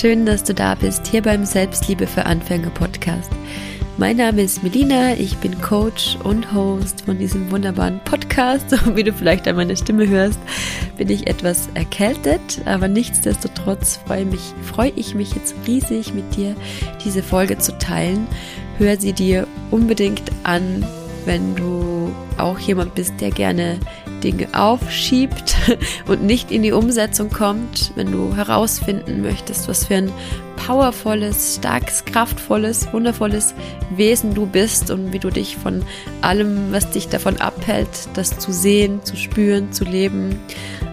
schön, dass du da bist, hier beim Selbstliebe für Anfänger Podcast. Mein Name ist Melina, ich bin Coach und Host von diesem wunderbaren Podcast. Und wie du vielleicht an meiner Stimme hörst, bin ich etwas erkältet, aber nichtsdestotrotz freue, mich, freue ich mich jetzt riesig mit dir, diese Folge zu teilen. Hör sie dir unbedingt an, wenn du auch jemand bist, der gerne Dinge aufschiebt und nicht in die Umsetzung kommt, wenn du herausfinden möchtest, was für ein powervolles, starkes, kraftvolles, wundervolles Wesen du bist und wie du dich von allem, was dich davon abhält, das zu sehen, zu spüren, zu leben,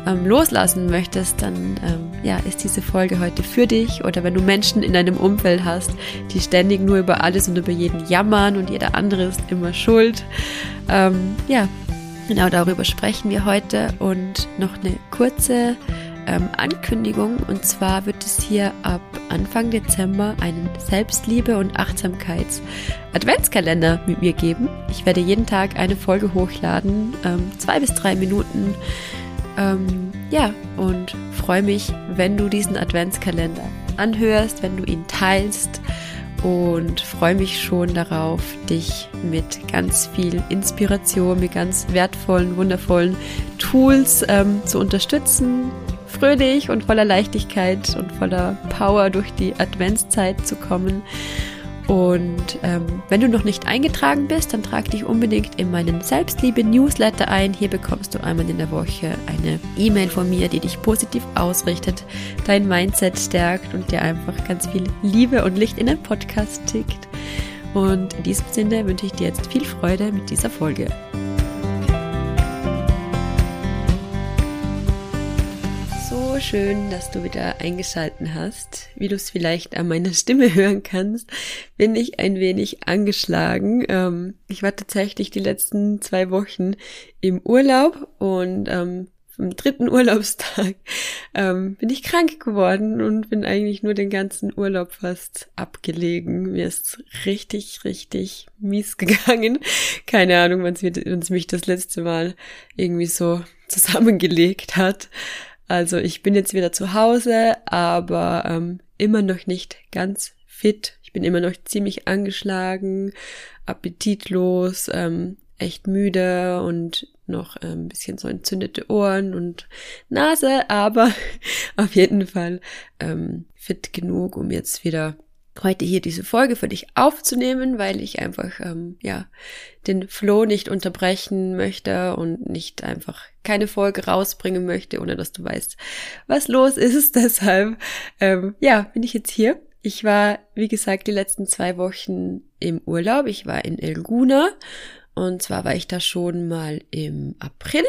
ähm, loslassen möchtest, dann ähm, ja, ist diese Folge heute für dich. Oder wenn du Menschen in deinem Umfeld hast, die ständig nur über alles und über jeden jammern und jeder andere ist immer schuld, ähm, ja, Genau darüber sprechen wir heute und noch eine kurze ähm, Ankündigung. Und zwar wird es hier ab Anfang Dezember einen Selbstliebe- und Achtsamkeits-Adventskalender mit mir geben. Ich werde jeden Tag eine Folge hochladen, ähm, zwei bis drei Minuten. Ähm, ja, und freue mich, wenn du diesen Adventskalender anhörst, wenn du ihn teilst und freue mich schon darauf, dich mit ganz viel Inspiration, mit ganz wertvollen, wundervollen Tools ähm, zu unterstützen, fröhlich und voller Leichtigkeit und voller Power durch die Adventszeit zu kommen. Und ähm, wenn du noch nicht eingetragen bist, dann trag dich unbedingt in meinen Selbstliebe-Newsletter ein. Hier bekommst du einmal in der Woche eine E-Mail von mir, die dich positiv ausrichtet, dein Mindset stärkt und dir einfach ganz viel Liebe und Licht in den Podcast tickt. Und in diesem Sinne wünsche ich dir jetzt viel Freude mit dieser Folge. Schön, dass du wieder eingeschalten hast. Wie du es vielleicht an meiner Stimme hören kannst, bin ich ein wenig angeschlagen. Ähm, ich war tatsächlich die letzten zwei Wochen im Urlaub und ähm, am dritten Urlaubstag ähm, bin ich krank geworden und bin eigentlich nur den ganzen Urlaub fast abgelegen. Mir ist richtig, richtig mies gegangen. Keine Ahnung, wann es mich das letzte Mal irgendwie so zusammengelegt hat. Also ich bin jetzt wieder zu Hause, aber ähm, immer noch nicht ganz fit. Ich bin immer noch ziemlich angeschlagen, appetitlos, ähm, echt müde und noch ein ähm, bisschen so entzündete Ohren und Nase, aber auf jeden Fall ähm, fit genug, um jetzt wieder heute hier diese Folge für dich aufzunehmen, weil ich einfach ähm, ja den Flow nicht unterbrechen möchte und nicht einfach keine Folge rausbringen möchte, ohne dass du weißt, was los ist. Deshalb ähm, ja bin ich jetzt hier. Ich war wie gesagt die letzten zwei Wochen im Urlaub. Ich war in Elguna und zwar war ich da schon mal im April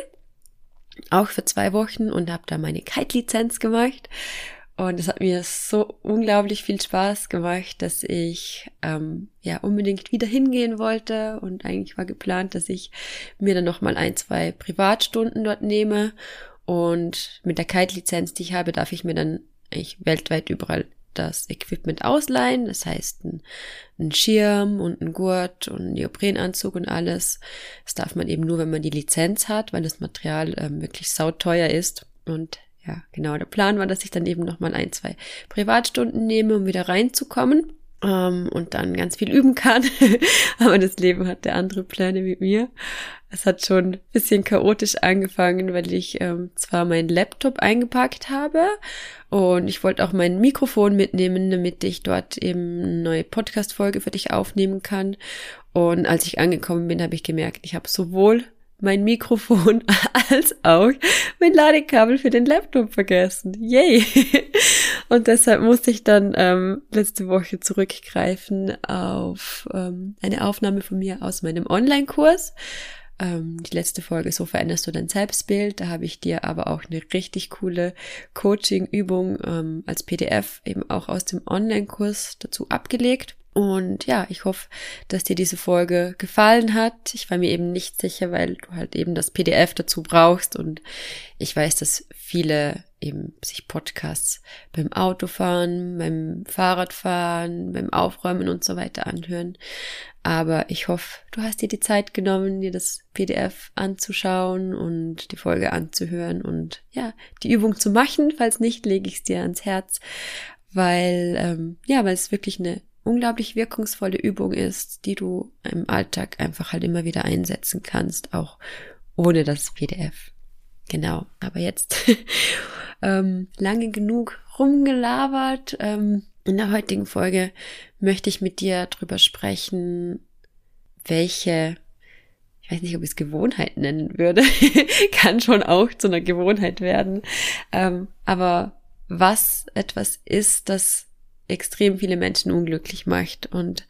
auch für zwei Wochen und habe da meine Kite-Lizenz gemacht und es hat mir so unglaublich viel Spaß gemacht, dass ich ähm, ja unbedingt wieder hingehen wollte. Und eigentlich war geplant, dass ich mir dann nochmal ein, zwei Privatstunden dort nehme. Und mit der Kite-Lizenz, die ich habe, darf ich mir dann eigentlich weltweit überall das Equipment ausleihen. Das heißt, ein, ein Schirm und ein Gurt und ein Neoprenanzug und alles. Das darf man eben nur, wenn man die Lizenz hat, weil das Material ähm, wirklich sauteuer ist. Und ja, genau, der Plan war, dass ich dann eben nochmal ein, zwei Privatstunden nehme, um wieder reinzukommen ähm, und dann ganz viel üben kann. Aber das Leben hatte andere Pläne mit mir. Es hat schon ein bisschen chaotisch angefangen, weil ich ähm, zwar meinen Laptop eingepackt habe und ich wollte auch mein Mikrofon mitnehmen, damit ich dort eben eine neue Podcast-Folge für dich aufnehmen kann. Und als ich angekommen bin, habe ich gemerkt, ich habe sowohl mein Mikrofon als auch mein Ladekabel für den Laptop vergessen. Yay! Und deshalb musste ich dann ähm, letzte Woche zurückgreifen auf ähm, eine Aufnahme von mir aus meinem Online-Kurs. Ähm, die letzte Folge, so veränderst du dein Selbstbild. Da habe ich dir aber auch eine richtig coole Coaching-Übung ähm, als PDF eben auch aus dem Online-Kurs dazu abgelegt. Und ja, ich hoffe, dass dir diese Folge gefallen hat. Ich war mir eben nicht sicher, weil du halt eben das PDF dazu brauchst. Und ich weiß, dass viele eben sich Podcasts beim Autofahren, beim Fahrradfahren, beim Aufräumen und so weiter anhören. Aber ich hoffe, du hast dir die Zeit genommen, dir das PDF anzuschauen und die Folge anzuhören und ja, die Übung zu machen. Falls nicht, lege ich es dir ans Herz weil, ähm, ja, weil es wirklich eine unglaublich wirkungsvolle Übung ist, die du im Alltag einfach halt immer wieder einsetzen kannst, auch ohne das PDF. Genau. Aber jetzt ähm, lange genug rumgelabert. Ähm, in der heutigen Folge möchte ich mit dir drüber sprechen, welche, ich weiß nicht, ob ich es Gewohnheit nennen würde, kann schon auch zu einer Gewohnheit werden, ähm, aber was etwas ist, das extrem viele Menschen unglücklich macht. Und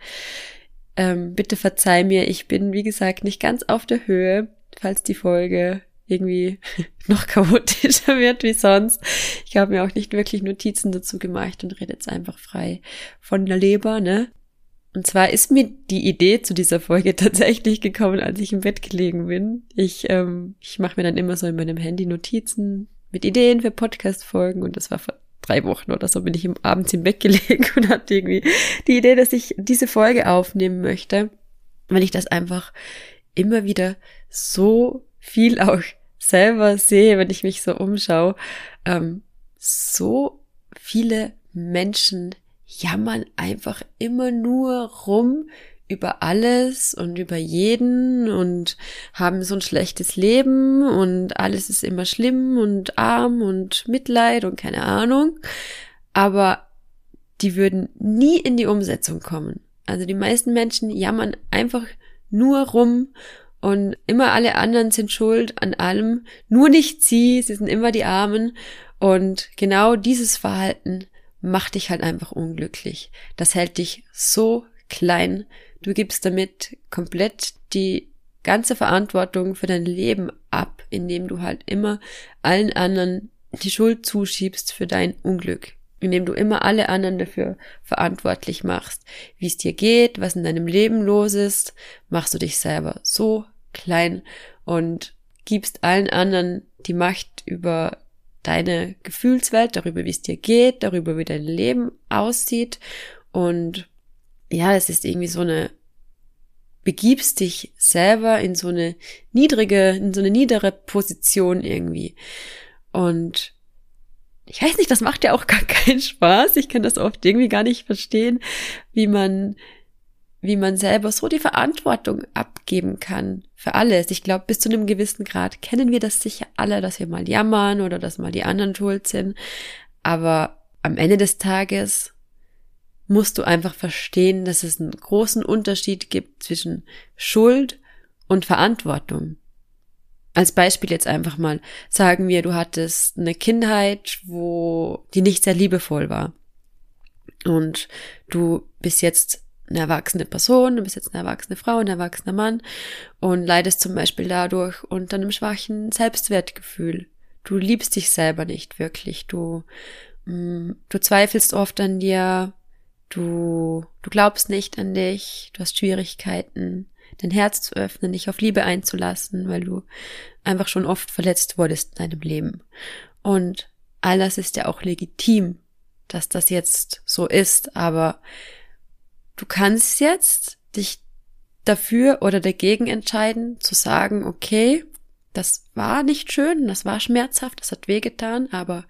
ähm, bitte verzeih mir, ich bin, wie gesagt, nicht ganz auf der Höhe, falls die Folge irgendwie noch chaotischer wird wie sonst. Ich habe mir auch nicht wirklich Notizen dazu gemacht und rede jetzt einfach frei von der Leber, ne? Und zwar ist mir die Idee zu dieser Folge tatsächlich gekommen, als ich im Bett gelegen bin. Ich, ähm, ich mache mir dann immer so in meinem Handy Notizen mit Ideen für Podcast-Folgen und das war vor drei Wochen oder so bin ich im abends im Bett gelegen und hatte irgendwie die Idee, dass ich diese Folge aufnehmen möchte, weil ich das einfach immer wieder so viel auch selber sehe, wenn ich mich so umschaue, ähm, so viele Menschen jammern einfach immer nur rum über alles und über jeden und haben so ein schlechtes Leben und alles ist immer schlimm und arm und Mitleid und keine Ahnung. Aber die würden nie in die Umsetzung kommen. Also die meisten Menschen jammern einfach nur rum und immer alle anderen sind schuld an allem, nur nicht sie, sie sind immer die Armen. Und genau dieses Verhalten macht dich halt einfach unglücklich. Das hält dich so klein. Du gibst damit komplett die ganze Verantwortung für dein Leben ab, indem du halt immer allen anderen die Schuld zuschiebst für dein Unglück, indem du immer alle anderen dafür verantwortlich machst. Wie es dir geht, was in deinem Leben los ist, machst du dich selber so klein und gibst allen anderen die Macht über deine Gefühlswelt, darüber, wie es dir geht, darüber, wie dein Leben aussieht. Und ja, es ist irgendwie so eine, begibst dich selber in so eine niedrige, in so eine niedere Position irgendwie. Und ich weiß nicht, das macht ja auch gar keinen Spaß. Ich kann das oft irgendwie gar nicht verstehen, wie man wie man selber so die Verantwortung abgeben kann für alles. Ich glaube, bis zu einem gewissen Grad kennen wir das sicher alle, dass wir mal jammern oder dass mal die anderen schuld sind. Aber am Ende des Tages musst du einfach verstehen, dass es einen großen Unterschied gibt zwischen Schuld und Verantwortung. Als Beispiel jetzt einfach mal sagen wir, du hattest eine Kindheit, wo die nicht sehr liebevoll war. Und du bist jetzt eine erwachsene Person, du bist jetzt eine erwachsene Frau, ein erwachsener Mann und leidest zum Beispiel dadurch unter einem schwachen Selbstwertgefühl. Du liebst dich selber nicht wirklich. Du, mh, mm, du zweifelst oft an dir. Du, du glaubst nicht an dich. Du hast Schwierigkeiten, dein Herz zu öffnen, dich auf Liebe einzulassen, weil du einfach schon oft verletzt wurdest in deinem Leben. Und all das ist ja auch legitim, dass das jetzt so ist, aber Du kannst jetzt dich dafür oder dagegen entscheiden, zu sagen, okay, das war nicht schön, das war schmerzhaft, das hat wehgetan, aber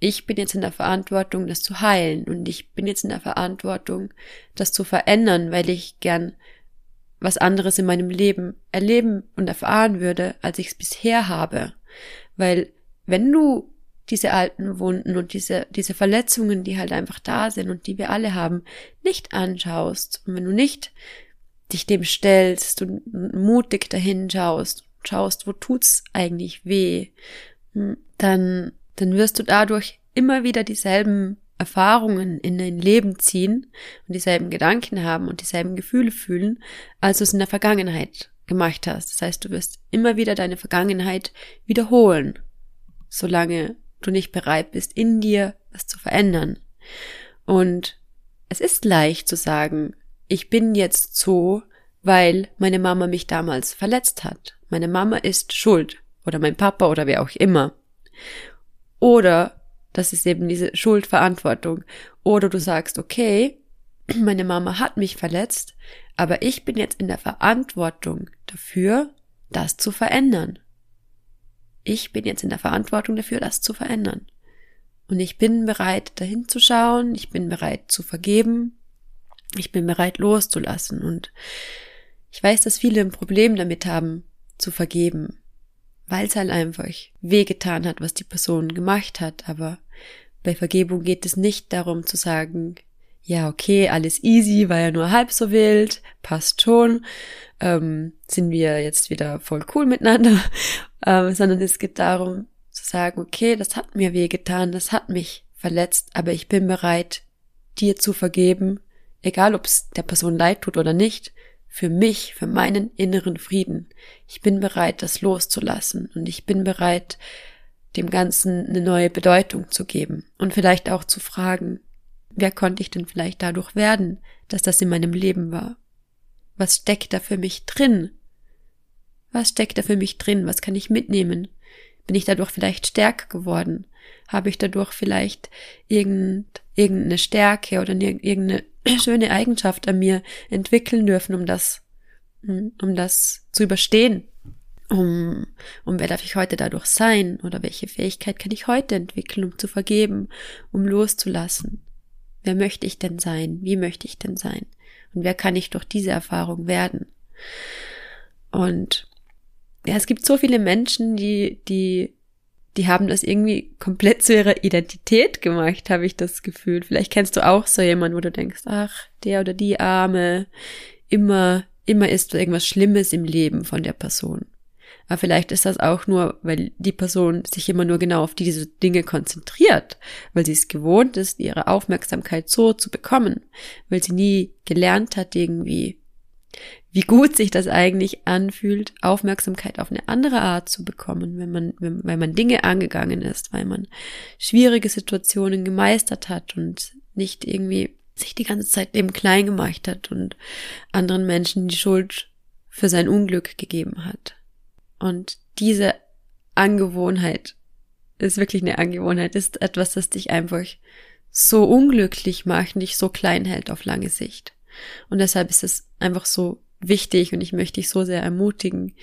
ich bin jetzt in der Verantwortung, das zu heilen und ich bin jetzt in der Verantwortung, das zu verändern, weil ich gern was anderes in meinem Leben erleben und erfahren würde, als ich es bisher habe. Weil wenn du diese alten Wunden und diese, diese Verletzungen, die halt einfach da sind und die wir alle haben, nicht anschaust und wenn du nicht dich dem stellst und mutig dahin schaust, schaust, wo tut's eigentlich weh, hm, dann, dann wirst du dadurch immer wieder dieselben Erfahrungen in dein Leben ziehen und dieselben Gedanken haben und dieselben Gefühle fühlen, als du es in der Vergangenheit gemacht hast. Das heißt, du wirst immer wieder deine Vergangenheit wiederholen, solange du nicht bereit bist, in dir was zu verändern. Und es ist leicht zu sagen, ich bin jetzt so, weil meine Mama mich damals verletzt hat. Meine Mama ist schuld oder mein Papa oder wer auch immer. Oder das ist eben diese Schuldverantwortung. Oder du sagst, okay, meine Mama hat mich verletzt, aber ich bin jetzt in der Verantwortung dafür, das zu verändern. Ich bin jetzt in der Verantwortung dafür, das zu verändern. Und ich bin bereit, dahin zu schauen, ich bin bereit zu vergeben, ich bin bereit loszulassen. Und ich weiß, dass viele ein Problem damit haben, zu vergeben, weil es halt einfach wehgetan hat, was die Person gemacht hat. Aber bei Vergebung geht es nicht darum zu sagen, ja, okay, alles easy, war ja nur halb so wild, passt schon, ähm, sind wir jetzt wieder voll cool miteinander, ähm, sondern es geht darum zu sagen, okay, das hat mir wehgetan, das hat mich verletzt, aber ich bin bereit, dir zu vergeben, egal ob es der Person leid tut oder nicht, für mich, für meinen inneren Frieden. Ich bin bereit, das loszulassen und ich bin bereit, dem Ganzen eine neue Bedeutung zu geben und vielleicht auch zu fragen, wer konnte ich denn vielleicht dadurch werden, dass das in meinem Leben war? Was steckt da für mich drin? Was steckt da für mich drin? Was kann ich mitnehmen? Bin ich dadurch vielleicht stärker geworden? Habe ich dadurch vielleicht irgend, irgendeine Stärke oder irgendeine schöne Eigenschaft an mir entwickeln dürfen, um das, um das zu überstehen? Um, um wer darf ich heute dadurch sein? Oder welche Fähigkeit kann ich heute entwickeln, um zu vergeben, um loszulassen? Wer möchte ich denn sein? Wie möchte ich denn sein? Und wer kann ich durch diese Erfahrung werden? Und ja, es gibt so viele Menschen, die, die, die haben das irgendwie komplett zu ihrer Identität gemacht, habe ich das Gefühl. Vielleicht kennst du auch so jemanden, wo du denkst, ach, der oder die Arme, immer, immer ist irgendwas Schlimmes im Leben von der Person. Aber vielleicht ist das auch nur, weil die Person sich immer nur genau auf diese Dinge konzentriert, weil sie es gewohnt ist, ihre Aufmerksamkeit so zu bekommen, weil sie nie gelernt hat irgendwie, wie gut sich das eigentlich anfühlt, Aufmerksamkeit auf eine andere Art zu bekommen, wenn man, wenn, weil man Dinge angegangen ist, weil man schwierige Situationen gemeistert hat und nicht irgendwie sich die ganze Zeit eben klein gemacht hat und anderen Menschen die Schuld für sein Unglück gegeben hat. Und diese Angewohnheit ist wirklich eine Angewohnheit, ist etwas, das dich einfach so unglücklich macht und dich so klein hält auf lange Sicht. Und deshalb ist es einfach so wichtig und ich möchte dich so sehr ermutigen,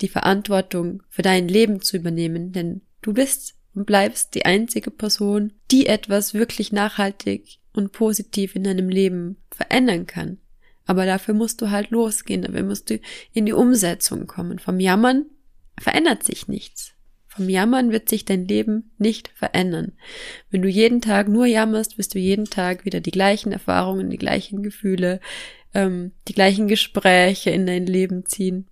die Verantwortung für dein Leben zu übernehmen, denn du bist und bleibst die einzige Person, die etwas wirklich nachhaltig und positiv in deinem Leben verändern kann. Aber dafür musst du halt losgehen, dafür musst du in die Umsetzung kommen. Vom Jammern verändert sich nichts. Vom Jammern wird sich dein Leben nicht verändern. Wenn du jeden Tag nur jammerst, wirst du jeden Tag wieder die gleichen Erfahrungen, die gleichen Gefühle, ähm, die gleichen Gespräche in dein Leben ziehen.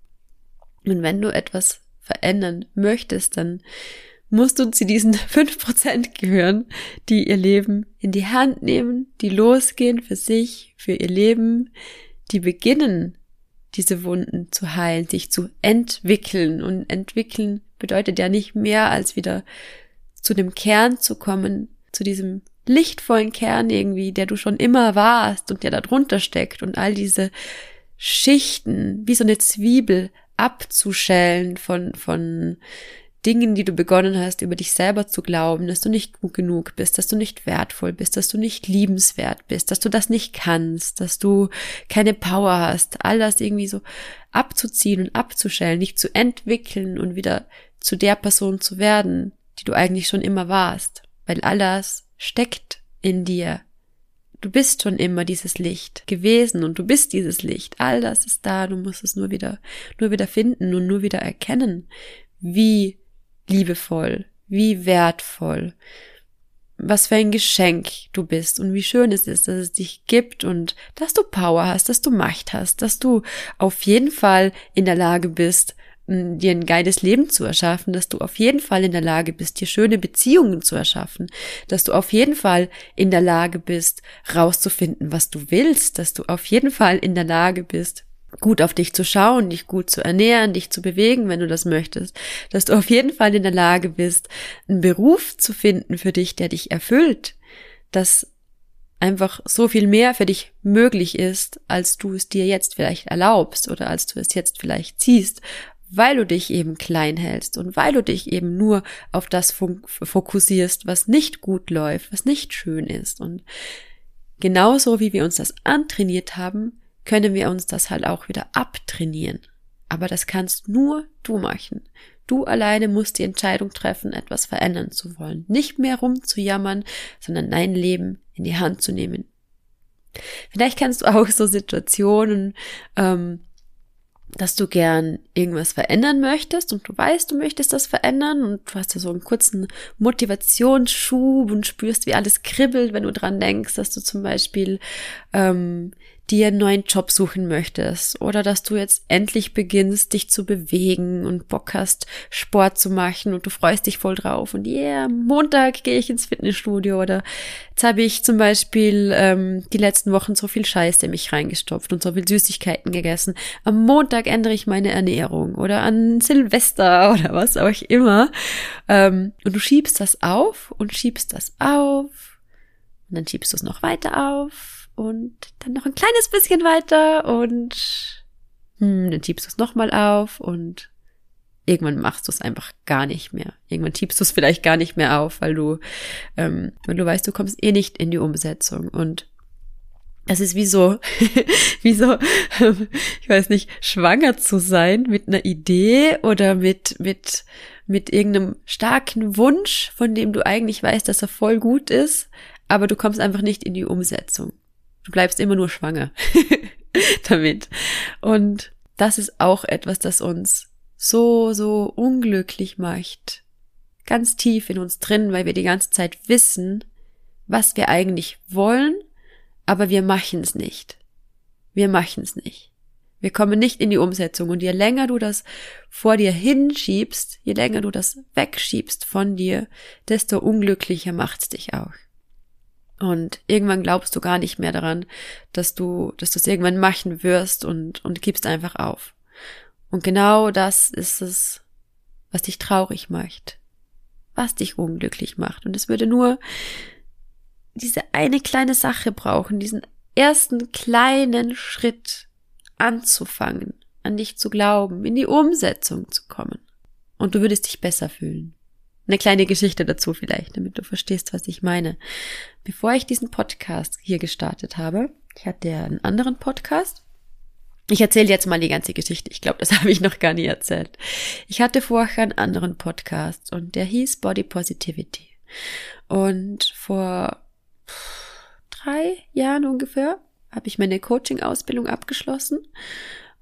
Und wenn du etwas verändern möchtest, dann musst du zu diesen fünf Prozent gehören, die ihr Leben in die Hand nehmen, die losgehen für sich, für ihr Leben, die beginnen, diese Wunden zu heilen, sich zu entwickeln. Und entwickeln bedeutet ja nicht mehr, als wieder zu dem Kern zu kommen, zu diesem lichtvollen Kern irgendwie, der du schon immer warst und der da drunter steckt und all diese Schichten, wie so eine Zwiebel abzuschälen von, von Dingen, die du begonnen hast, über dich selber zu glauben, dass du nicht gut genug bist, dass du nicht wertvoll bist, dass du nicht liebenswert bist, dass du das nicht kannst, dass du keine Power hast, all das irgendwie so abzuziehen und abzuschälen, dich zu entwickeln und wieder zu der Person zu werden, die du eigentlich schon immer warst, weil all das steckt in dir. Du bist schon immer dieses Licht gewesen und du bist dieses Licht. All das ist da, du musst es nur wieder, nur wieder finden und nur wieder erkennen, wie liebevoll, wie wertvoll, was für ein Geschenk du bist und wie schön es ist, dass es dich gibt und dass du Power hast, dass du Macht hast, dass du auf jeden Fall in der Lage bist, dir ein geiles Leben zu erschaffen, dass du auf jeden Fall in der Lage bist, dir schöne Beziehungen zu erschaffen, dass du auf jeden Fall in der Lage bist, rauszufinden, was du willst, dass du auf jeden Fall in der Lage bist, gut auf dich zu schauen, dich gut zu ernähren, dich zu bewegen, wenn du das möchtest, dass du auf jeden Fall in der Lage bist, einen Beruf zu finden für dich, der dich erfüllt, dass einfach so viel mehr für dich möglich ist, als du es dir jetzt vielleicht erlaubst oder als du es jetzt vielleicht ziehst, weil du dich eben klein hältst und weil du dich eben nur auf das fokussierst, was nicht gut läuft, was nicht schön ist. Und genauso wie wir uns das antrainiert haben, können wir uns das halt auch wieder abtrainieren. Aber das kannst nur du machen. Du alleine musst die Entscheidung treffen, etwas verändern zu wollen. Nicht mehr rumzujammern, sondern dein Leben in die Hand zu nehmen. Vielleicht kennst du auch so Situationen, ähm, dass du gern irgendwas verändern möchtest und du weißt, du möchtest das verändern und du hast ja so einen kurzen Motivationsschub und spürst, wie alles kribbelt, wenn du dran denkst, dass du zum Beispiel ähm, dir einen neuen Job suchen möchtest oder dass du jetzt endlich beginnst, dich zu bewegen und Bock hast, Sport zu machen und du freust dich voll drauf und yeah, Montag gehe ich ins Fitnessstudio oder jetzt habe ich zum Beispiel ähm, die letzten Wochen so viel Scheiße in mich reingestopft und so viel Süßigkeiten gegessen. Am Montag ändere ich meine Ernährung oder an Silvester oder was auch immer ähm, und du schiebst das auf und schiebst das auf und dann schiebst du es noch weiter auf und dann noch ein kleines bisschen weiter und hm, dann schiebst du es nochmal auf und irgendwann machst du es einfach gar nicht mehr. Irgendwann schiebst du es vielleicht gar nicht mehr auf, weil du, ähm, weil du weißt, du kommst eh nicht in die Umsetzung und das ist wie so, wie so, ich weiß nicht, schwanger zu sein mit einer Idee oder mit, mit, mit irgendeinem starken Wunsch, von dem du eigentlich weißt, dass er voll gut ist, aber du kommst einfach nicht in die Umsetzung. Du bleibst immer nur schwanger damit. Und das ist auch etwas, das uns so, so unglücklich macht. Ganz tief in uns drin, weil wir die ganze Zeit wissen, was wir eigentlich wollen, aber wir machen es nicht. Wir machen es nicht. Wir kommen nicht in die Umsetzung und je länger du das vor dir hinschiebst, je länger du das wegschiebst von dir, desto unglücklicher macht's dich auch. Und irgendwann glaubst du gar nicht mehr daran, dass du, dass du es irgendwann machen wirst und, und gibst einfach auf. Und genau das ist es, was dich traurig macht, was dich unglücklich macht. Und es würde nur diese eine kleine Sache brauchen, diesen ersten kleinen Schritt anzufangen, an dich zu glauben, in die Umsetzung zu kommen. Und du würdest dich besser fühlen. Eine kleine Geschichte dazu vielleicht, damit du verstehst, was ich meine. Bevor ich diesen Podcast hier gestartet habe, ich hatte ja einen anderen Podcast. Ich erzähle jetzt mal die ganze Geschichte. Ich glaube, das habe ich noch gar nie erzählt. Ich hatte vorher einen anderen Podcast und der hieß Body Positivity. Und vor drei Jahren ungefähr habe ich meine Coaching-Ausbildung abgeschlossen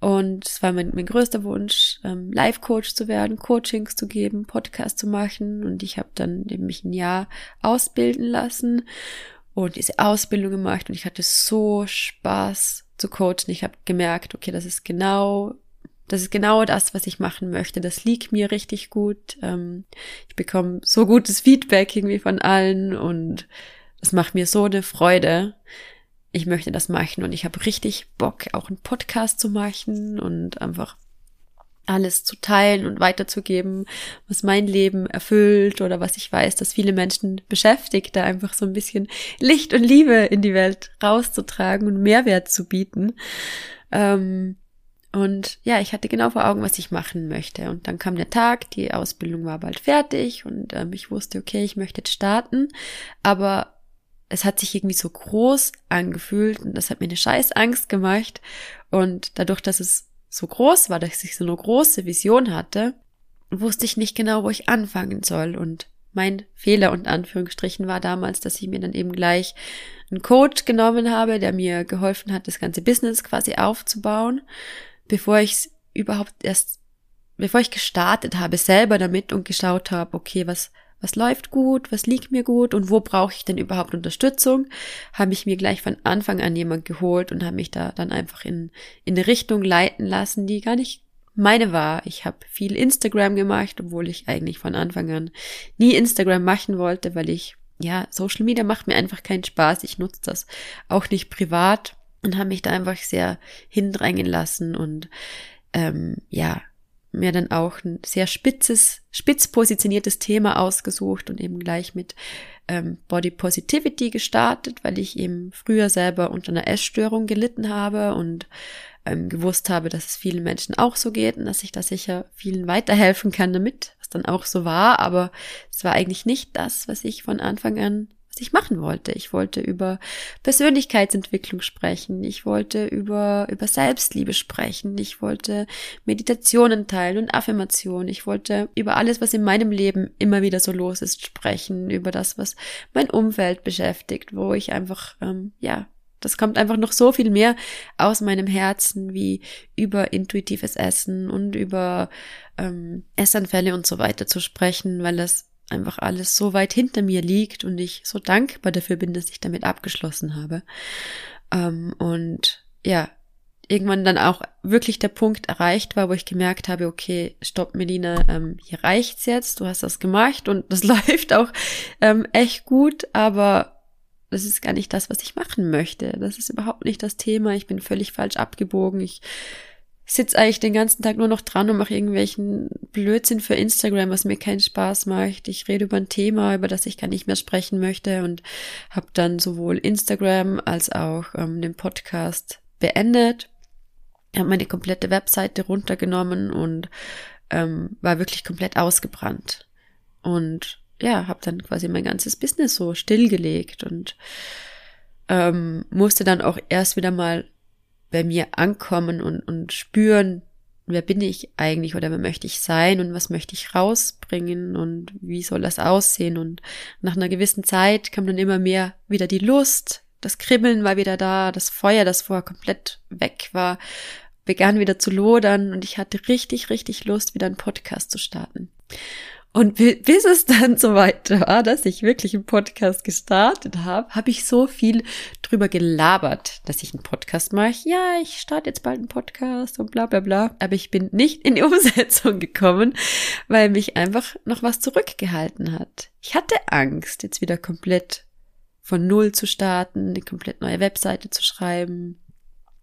und es war mein, mein größter Wunsch, ähm, Life-Coach zu werden, Coachings zu geben, Podcast zu machen. Und ich habe dann mich ein Jahr ausbilden lassen und diese Ausbildung gemacht. Und ich hatte so Spaß zu coachen. Ich habe gemerkt, okay, das ist genau, das ist genau das, was ich machen möchte. Das liegt mir richtig gut. Ähm, ich bekomme so gutes Feedback irgendwie von allen und das macht mir so eine Freude ich möchte das machen und ich habe richtig Bock, auch einen Podcast zu machen und einfach alles zu teilen und weiterzugeben, was mein Leben erfüllt oder was ich weiß, dass viele Menschen beschäftigt, da einfach so ein bisschen Licht und Liebe in die Welt rauszutragen und Mehrwert zu bieten. Ähm, und ja, ich hatte genau vor Augen, was ich machen möchte. Und dann kam der Tag, die Ausbildung war bald fertig und ähm, ich wusste, okay, ich möchte jetzt starten. Aber es hat sich irgendwie so groß angefühlt und das hat mir eine scheiß Angst gemacht. Und dadurch, dass es so groß war, dass ich so eine große Vision hatte, wusste ich nicht genau, wo ich anfangen soll. Und mein Fehler und Anführungsstrichen war damals, dass ich mir dann eben gleich einen Coach genommen habe, der mir geholfen hat, das ganze Business quasi aufzubauen, bevor ich es überhaupt erst, bevor ich gestartet habe, selber damit und geschaut habe, okay, was was läuft gut, was liegt mir gut und wo brauche ich denn überhaupt Unterstützung, habe ich mir gleich von Anfang an jemand geholt und habe mich da dann einfach in, in eine Richtung leiten lassen, die gar nicht meine war. Ich habe viel Instagram gemacht, obwohl ich eigentlich von Anfang an nie Instagram machen wollte, weil ich, ja, Social Media macht mir einfach keinen Spaß. Ich nutze das auch nicht privat und habe mich da einfach sehr hindrängen lassen und ähm, ja, mir dann auch ein sehr spitzes, spitz positioniertes Thema ausgesucht und eben gleich mit ähm, Body Positivity gestartet, weil ich eben früher selber unter einer Essstörung gelitten habe und ähm, gewusst habe, dass es vielen Menschen auch so geht und dass ich da sicher vielen weiterhelfen kann damit, was dann auch so war, aber es war eigentlich nicht das, was ich von Anfang an ich machen wollte. Ich wollte über Persönlichkeitsentwicklung sprechen. Ich wollte über, über Selbstliebe sprechen. Ich wollte Meditationen teilen und Affirmationen. Ich wollte über alles, was in meinem Leben immer wieder so los ist, sprechen. Über das, was mein Umfeld beschäftigt, wo ich einfach, ähm, ja, das kommt einfach noch so viel mehr aus meinem Herzen, wie über intuitives Essen und über ähm, Essanfälle und so weiter zu sprechen, weil das einfach alles so weit hinter mir liegt und ich so dankbar dafür bin, dass ich damit abgeschlossen habe. Ähm, und ja, irgendwann dann auch wirklich der Punkt erreicht war, wo ich gemerkt habe, okay, stopp, Melina, ähm, hier reicht's jetzt, du hast das gemacht und das läuft auch ähm, echt gut, aber das ist gar nicht das, was ich machen möchte. Das ist überhaupt nicht das Thema. Ich bin völlig falsch abgebogen. Ich sitze eigentlich den ganzen Tag nur noch dran und mache irgendwelchen Blödsinn für Instagram, was mir keinen Spaß macht. Ich rede über ein Thema, über das ich gar nicht mehr sprechen möchte und habe dann sowohl Instagram als auch ähm, den Podcast beendet. Habe meine komplette Webseite runtergenommen und ähm, war wirklich komplett ausgebrannt. Und ja, habe dann quasi mein ganzes Business so stillgelegt und ähm, musste dann auch erst wieder mal bei mir ankommen und, und spüren, wer bin ich eigentlich oder wer möchte ich sein und was möchte ich rausbringen und wie soll das aussehen. Und nach einer gewissen Zeit kam dann immer mehr wieder die Lust, das Kribbeln war wieder da, das Feuer, das vorher komplett weg war, begann wieder zu lodern und ich hatte richtig, richtig Lust, wieder einen Podcast zu starten. Und bis es dann so weit war, dass ich wirklich einen Podcast gestartet habe, habe ich so viel drüber gelabert, dass ich einen Podcast mache. Ja, ich starte jetzt bald einen Podcast und bla bla bla. Aber ich bin nicht in die Umsetzung gekommen, weil mich einfach noch was zurückgehalten hat. Ich hatte Angst, jetzt wieder komplett von Null zu starten, eine komplett neue Webseite zu schreiben,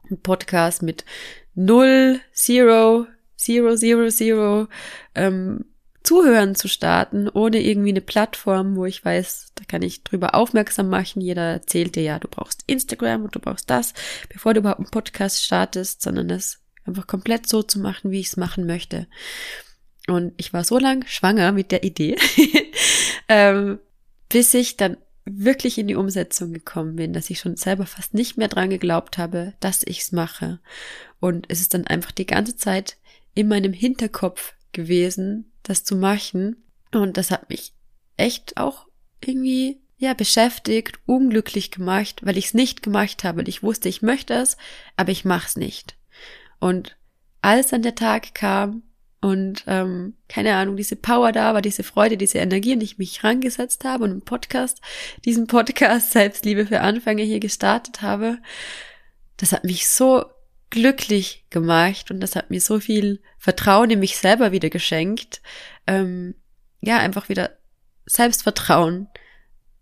einen Podcast mit Null, Zero, Zero, Zero, Zero, ähm, Zuhören zu starten, ohne irgendwie eine Plattform, wo ich weiß, da kann ich drüber aufmerksam machen. Jeder erzählt dir ja, du brauchst Instagram und du brauchst das, bevor du überhaupt einen Podcast startest, sondern das einfach komplett so zu machen, wie ich es machen möchte. Und ich war so lang schwanger mit der Idee, ähm, bis ich dann wirklich in die Umsetzung gekommen bin, dass ich schon selber fast nicht mehr dran geglaubt habe, dass ich's mache. Und es ist dann einfach die ganze Zeit in meinem Hinterkopf gewesen, das zu machen. Und das hat mich echt auch irgendwie, ja, beschäftigt, unglücklich gemacht, weil ich es nicht gemacht habe. Ich wusste, ich möchte es, aber ich mach's nicht. Und als dann der Tag kam und ähm, keine Ahnung, diese Power da war, diese Freude, diese Energie und ich mich rangesetzt habe und im Podcast, diesen Podcast Selbstliebe für Anfänger hier gestartet habe, das hat mich so glücklich gemacht und das hat mir so viel Vertrauen in mich selber wieder geschenkt. Ähm, ja, einfach wieder Selbstvertrauen,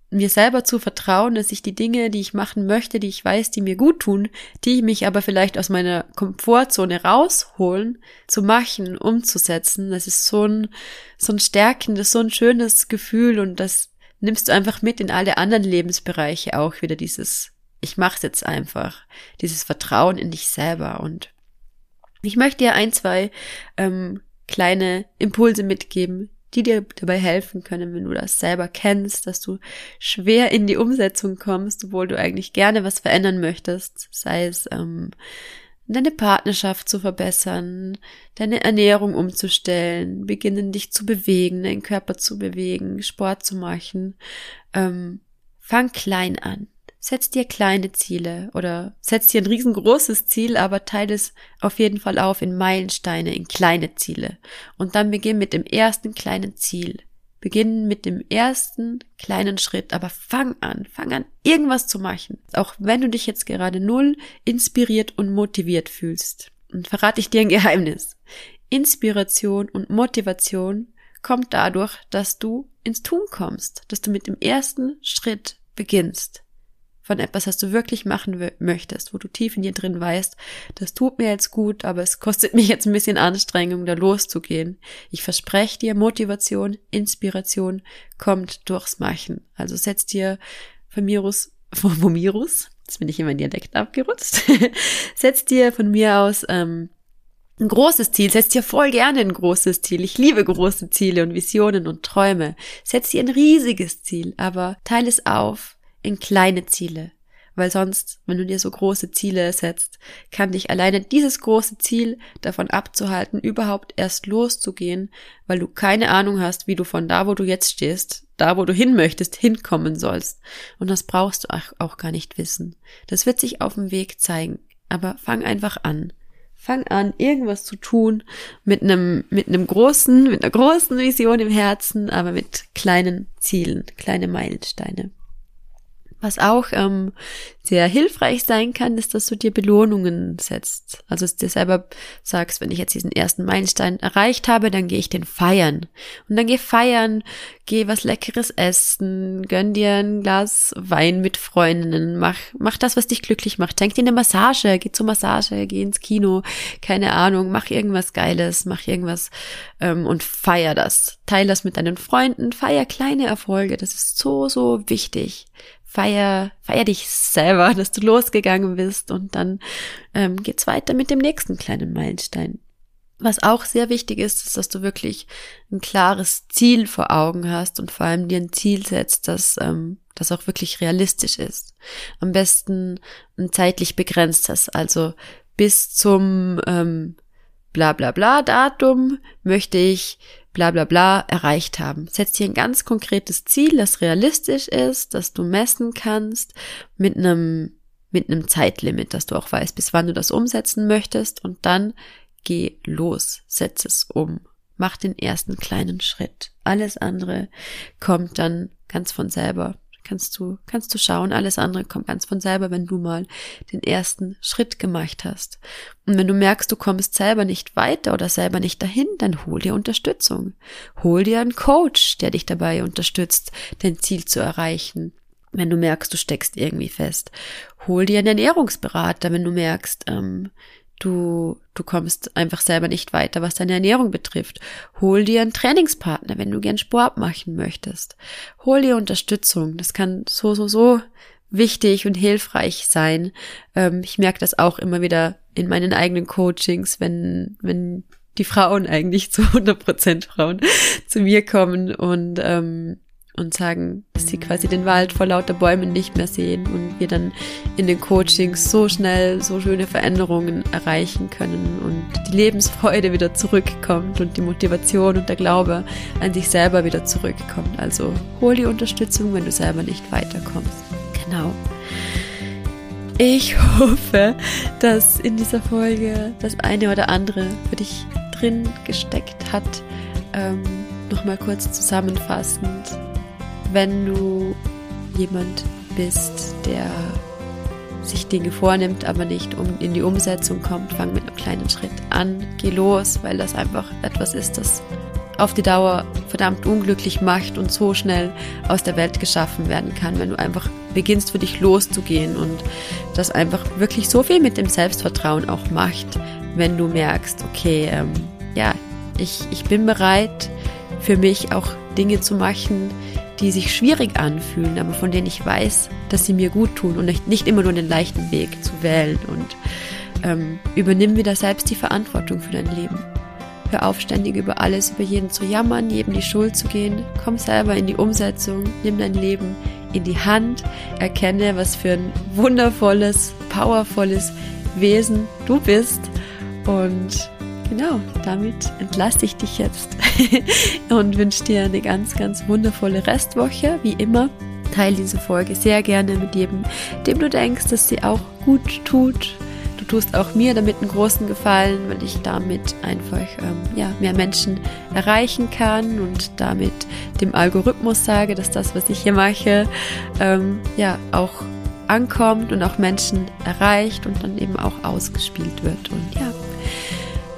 mir selber zu vertrauen, dass ich die Dinge, die ich machen möchte, die ich weiß, die mir gut tun, die mich aber vielleicht aus meiner Komfortzone rausholen, zu machen, umzusetzen. Das ist so ein, so ein stärkendes, so ein schönes Gefühl und das nimmst du einfach mit in alle anderen Lebensbereiche auch wieder dieses ich mach's jetzt einfach. Dieses Vertrauen in dich selber. Und ich möchte dir ein, zwei ähm, kleine Impulse mitgeben, die dir dabei helfen können, wenn du das selber kennst, dass du schwer in die Umsetzung kommst, obwohl du eigentlich gerne was verändern möchtest, sei es ähm, deine Partnerschaft zu verbessern, deine Ernährung umzustellen, beginnen dich zu bewegen, deinen Körper zu bewegen, Sport zu machen. Ähm, fang klein an setz dir kleine Ziele oder setz dir ein riesengroßes Ziel, aber teile es auf jeden Fall auf in Meilensteine, in kleine Ziele. Und dann beginn mit dem ersten kleinen Ziel. Beginn mit dem ersten kleinen Schritt, aber fang an, fang an, irgendwas zu machen. Auch wenn du dich jetzt gerade null inspiriert und motiviert fühlst. Und verrate ich dir ein Geheimnis. Inspiration und Motivation kommt dadurch, dass du ins Tun kommst, dass du mit dem ersten Schritt beginnst von etwas, das du wirklich machen möchtest, wo du tief in dir drin weißt, das tut mir jetzt gut, aber es kostet mich jetzt ein bisschen Anstrengung, da loszugehen. Ich verspreche dir, Motivation, Inspiration kommt durchs Machen. Also setz dir von mir aus, von mir aus, jetzt bin ich in mein Dialekt abgerutscht, setz dir von mir aus ähm, ein großes Ziel, setz dir voll gerne ein großes Ziel. Ich liebe große Ziele und Visionen und Träume. Setz dir ein riesiges Ziel, aber teile es auf in kleine Ziele. Weil sonst, wenn du dir so große Ziele setzt, kann dich alleine dieses große Ziel davon abzuhalten, überhaupt erst loszugehen, weil du keine Ahnung hast, wie du von da, wo du jetzt stehst, da, wo du hin möchtest, hinkommen sollst. Und das brauchst du auch gar nicht wissen. Das wird sich auf dem Weg zeigen. Aber fang einfach an. Fang an, irgendwas zu tun mit einem, mit einem großen, mit einer großen Vision im Herzen, aber mit kleinen Zielen, kleine Meilensteine. Was auch ähm, sehr hilfreich sein kann, ist, dass du dir Belohnungen setzt. Also dass du dir selber sagst, wenn ich jetzt diesen ersten Meilenstein erreicht habe, dann gehe ich den feiern. Und dann geh feiern, geh was Leckeres essen, gönn dir ein Glas Wein mit Freundinnen, mach, mach das, was dich glücklich macht. Schenk dir eine Massage, geh zur Massage, geh ins Kino, keine Ahnung, mach irgendwas Geiles, mach irgendwas ähm, und feier das. Teil das mit deinen Freunden, feier kleine Erfolge. Das ist so, so wichtig feier, feier dich selber, dass du losgegangen bist und dann ähm, geht's weiter mit dem nächsten kleinen Meilenstein. Was auch sehr wichtig ist, ist, dass du wirklich ein klares Ziel vor Augen hast und vor allem dir ein Ziel setzt, das, ähm, das auch wirklich realistisch ist. Am besten ein zeitlich begrenztes, also bis zum ähm, bla bla bla Datum möchte ich bla bla bla erreicht haben. Setz dir ein ganz konkretes Ziel, das realistisch ist, das du messen kannst, mit einem, mit einem Zeitlimit, dass du auch weißt, bis wann du das umsetzen möchtest und dann geh los, setz es um. Mach den ersten kleinen Schritt. Alles andere kommt dann ganz von selber kannst du, kannst du schauen. Alles andere kommt ganz von selber, wenn du mal den ersten Schritt gemacht hast. Und wenn du merkst, du kommst selber nicht weiter oder selber nicht dahin, dann hol dir Unterstützung. Hol dir einen Coach, der dich dabei unterstützt, dein Ziel zu erreichen. Wenn du merkst, du steckst irgendwie fest. Hol dir einen Ernährungsberater, wenn du merkst, ähm, Du, du kommst einfach selber nicht weiter, was deine Ernährung betrifft. Hol dir einen Trainingspartner, wenn du gern Sport machen möchtest. Hol dir Unterstützung. Das kann so, so, so wichtig und hilfreich sein. Ähm, ich merke das auch immer wieder in meinen eigenen Coachings, wenn, wenn die Frauen eigentlich zu 100 Prozent Frauen zu mir kommen und ähm, und sagen, dass sie quasi den Wald vor lauter Bäumen nicht mehr sehen und wir dann in den Coachings so schnell so schöne Veränderungen erreichen können und die Lebensfreude wieder zurückkommt und die Motivation und der Glaube an sich selber wieder zurückkommt. Also hol die Unterstützung, wenn du selber nicht weiterkommst. Genau. Ich hoffe, dass in dieser Folge das eine oder andere für dich drin gesteckt hat. Ähm, Nochmal kurz zusammenfassend wenn du jemand bist, der sich Dinge vornimmt, aber nicht um in die Umsetzung kommt, fang mit einem kleinen Schritt an, geh los, weil das einfach etwas ist, das auf die Dauer verdammt unglücklich macht und so schnell aus der Welt geschaffen werden kann, wenn du einfach beginnst für dich loszugehen und das einfach wirklich so viel mit dem Selbstvertrauen auch macht, wenn du merkst, okay, ähm, ja, ich, ich bin bereit, für mich auch Dinge zu machen, die sich schwierig anfühlen, aber von denen ich weiß, dass sie mir gut tun und nicht, immer nur den leichten Weg zu wählen. Und ähm, übernimm wieder selbst die Verantwortung für dein Leben. Hör auf, ständig über alles, über jeden zu jammern, jedem die Schuld zu gehen. Komm selber in die Umsetzung, nimm dein Leben in die Hand, erkenne, was für ein wundervolles, powervolles Wesen du bist und genau, damit entlasse ich dich jetzt und wünsche dir eine ganz, ganz wundervolle Restwoche. Wie immer, teile diese Folge sehr gerne mit jedem, dem du denkst, dass sie auch gut tut. Du tust auch mir damit einen großen Gefallen, weil ich damit einfach ähm, ja, mehr Menschen erreichen kann und damit dem Algorithmus sage, dass das, was ich hier mache, ähm, ja auch ankommt und auch Menschen erreicht und dann eben auch ausgespielt wird. Und ja,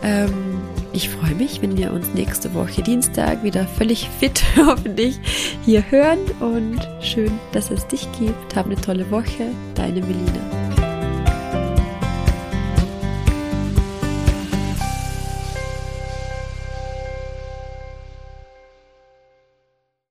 ähm, ich freue mich, wenn wir uns nächste Woche Dienstag wieder völlig fit hoffentlich hier hören und schön, dass es dich gibt. Hab eine tolle Woche, deine Melina.